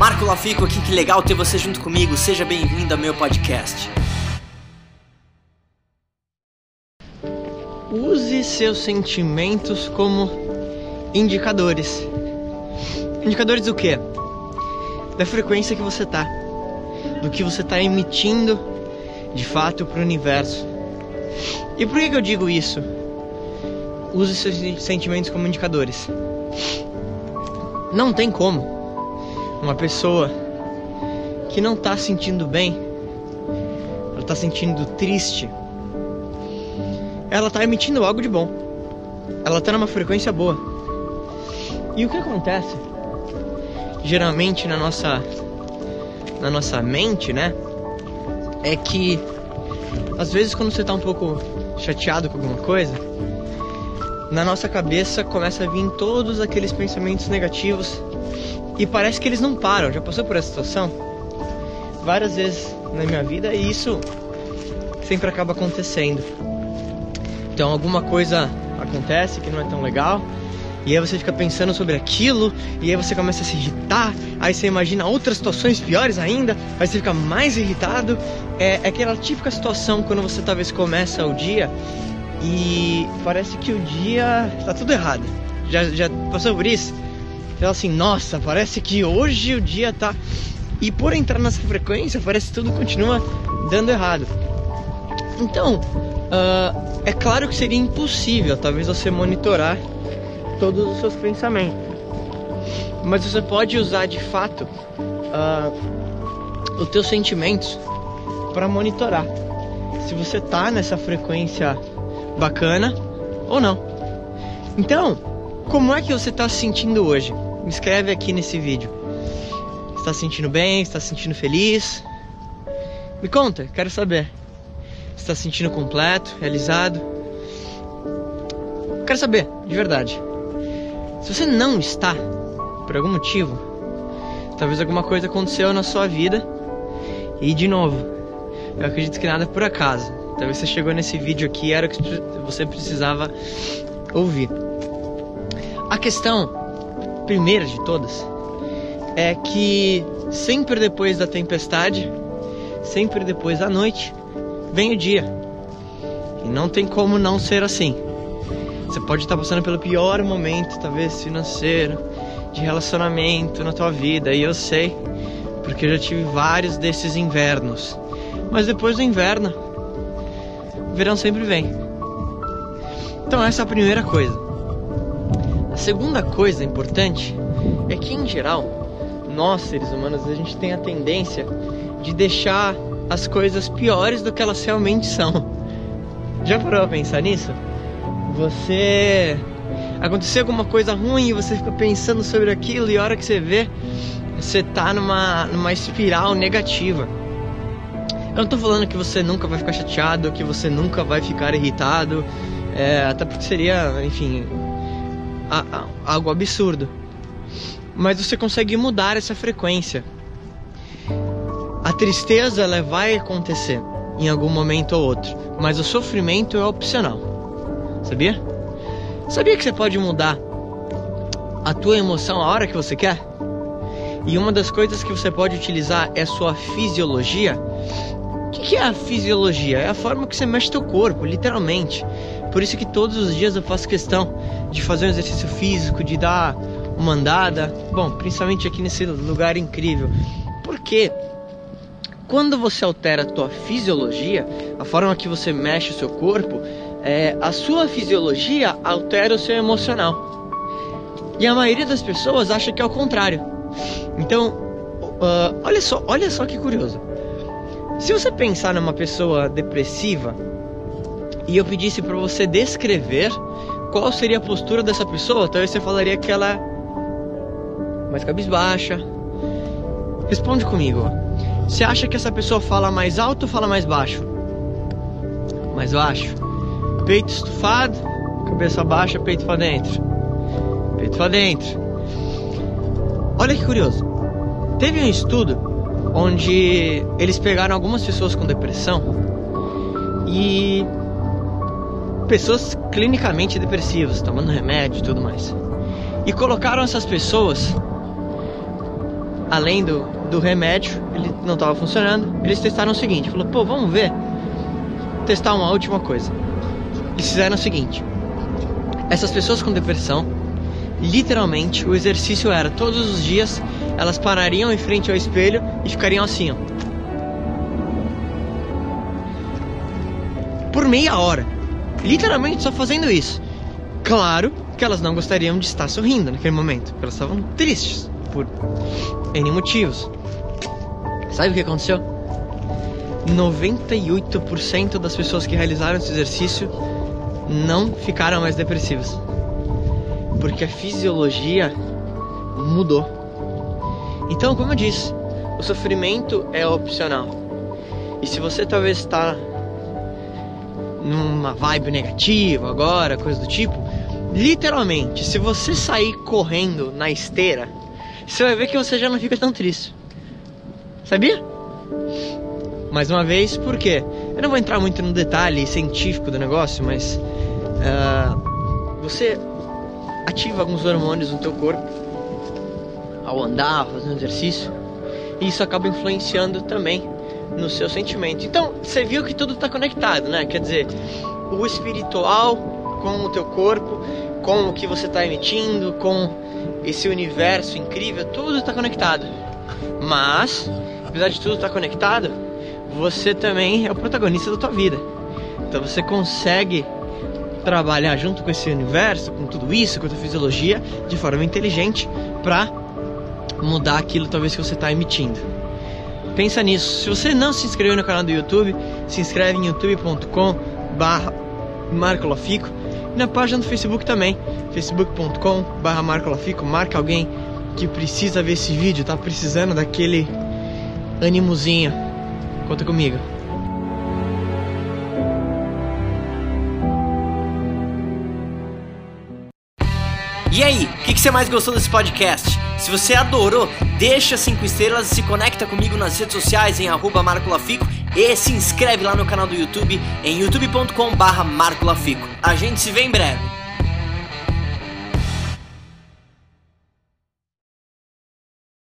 Marco Lafico aqui, que legal ter você junto comigo. Seja bem-vindo ao meu podcast. Use seus sentimentos como indicadores. Indicadores do quê? Da frequência que você tá, do que você tá emitindo de fato para o universo. E por que, que eu digo isso? Use seus sentimentos como indicadores. Não tem como uma pessoa que não tá sentindo bem, ela tá sentindo triste, ela tá emitindo algo de bom. Ela tá numa frequência boa. E o que acontece? Geralmente na nossa na nossa mente, né? É que às vezes quando você tá um pouco chateado com alguma coisa, na nossa cabeça começa a vir todos aqueles pensamentos negativos e parece que eles não param. Já passou por essa situação? Várias vezes na minha vida e isso sempre acaba acontecendo. Então alguma coisa acontece que não é tão legal e aí você fica pensando sobre aquilo, e aí você começa a se irritar, aí você imagina outras situações piores ainda, aí você fica mais irritado. É, é aquela típica situação quando você talvez começa o dia e parece que o dia está tudo errado. Já, já passou por isso? Fala assim, nossa, parece que hoje o dia tá. E por entrar nessa frequência, parece que tudo continua dando errado. Então, uh, é claro que seria impossível, talvez, você monitorar todos os seus pensamentos. Mas você pode usar de fato uh, os teus sentimentos para monitorar se você tá nessa frequência bacana ou não. Então, como é que você está se sentindo hoje? Me escreve aqui nesse vídeo. Está se sentindo bem? Está se sentindo feliz? Me conta, quero saber. Está se sentindo completo, realizado? Quero saber, de verdade. Se você não está, por algum motivo, talvez alguma coisa aconteceu na sua vida. E de novo, eu acredito que nada é por acaso. Talvez você chegou nesse vídeo aqui era o que você precisava ouvir. A questão, primeira de todas, é que sempre depois da tempestade, sempre depois da noite, vem o dia. E não tem como não ser assim. Você pode estar passando pelo pior momento, talvez financeiro, de relacionamento na tua vida, e eu sei, porque eu já tive vários desses invernos. Mas depois do inverno, o verão sempre vem. Então essa é a primeira coisa. A segunda coisa importante é que em geral, nós seres humanos, a gente tem a tendência de deixar as coisas piores do que elas realmente são. Já parou a pensar nisso? Você aconteceu alguma coisa ruim e você fica pensando sobre aquilo e a hora que você vê, você tá numa, numa espiral negativa. Eu não tô falando que você nunca vai ficar chateado, que você nunca vai ficar irritado, é, até porque seria, enfim, a, a, algo absurdo. Mas você consegue mudar essa frequência. A tristeza ela vai acontecer em algum momento ou outro, mas o sofrimento é opcional. Sabia? Sabia que você pode mudar a tua emoção a hora que você quer? E uma das coisas que você pode utilizar é sua fisiologia. O que é a fisiologia? É a forma que você mexe teu corpo, literalmente. Por isso que todos os dias eu faço questão de fazer um exercício físico, de dar uma andada. Bom, principalmente aqui nesse lugar incrível. Porque quando você altera a tua fisiologia, a forma que você mexe o seu corpo, é, a sua fisiologia altera o seu emocional. E a maioria das pessoas acha que é o contrário. Então, uh, olha só, olha só que curioso. Se você pensar numa pessoa depressiva e eu pedisse para você descrever qual seria a postura dessa pessoa, talvez você falaria que ela é mais cabisbaixa. Responde comigo. Você acha que essa pessoa fala mais alto ou fala mais baixo? Mais baixo peito estufado, cabeça baixa, peito para dentro. Peito para dentro. Olha que curioso. Teve um estudo onde eles pegaram algumas pessoas com depressão e pessoas clinicamente depressivas, tomando remédio e tudo mais. E colocaram essas pessoas além do, do remédio, ele não estava funcionando. Eles testaram o seguinte: falou, pô, vamos ver, testar uma última coisa. Eles fizeram o seguinte: essas pessoas com depressão, literalmente, o exercício era todos os dias elas parariam em frente ao espelho e ficariam assim, ó. Por meia hora. Literalmente só fazendo isso. Claro que elas não gostariam de estar sorrindo naquele momento, elas estavam tristes por N motivos. Sabe o que aconteceu? 98% das pessoas que realizaram esse exercício não ficaram mais depressivas. Porque a fisiologia mudou. Então, como eu disse, o sofrimento é opcional. E se você talvez está numa vibe negativa agora, coisa do tipo, literalmente, se você sair correndo na esteira, você vai ver que você já não fica tão triste. Sabia? Mais uma vez, por quê? Eu não vou entrar muito no detalhe científico do negócio, mas uh, você ativa alguns hormônios no teu corpo ao andar, fazendo exercício, e isso acaba influenciando também no seu sentimento. Então, você viu que tudo está conectado, né? Quer dizer, o espiritual com o teu corpo, com o que você está emitindo, com esse universo incrível, tudo está conectado. Mas, apesar de tudo estar tá conectado, você também é o protagonista da tua vida. Então você consegue trabalhar junto com esse universo, com tudo isso, com a tua fisiologia, de forma inteligente para mudar aquilo talvez que você está emitindo. Pensa nisso. Se você não se inscreveu no canal do YouTube, se inscreve em youtube.com barra Marco Lafico e na página do Facebook também, facebook.com barra Marco Lafico, marca alguém que precisa ver esse vídeo, tá precisando daquele animozinho. Conta comigo. E aí, o que, que, você mais gostou desse podcast? Se você adorou, deixa 5 estrelas se conecta comigo nas redes sociais em arroba Marco Lafico e se inscreve lá no canal do YouTube em youtube.com barra Marco Lafico. A gente se vê em breve.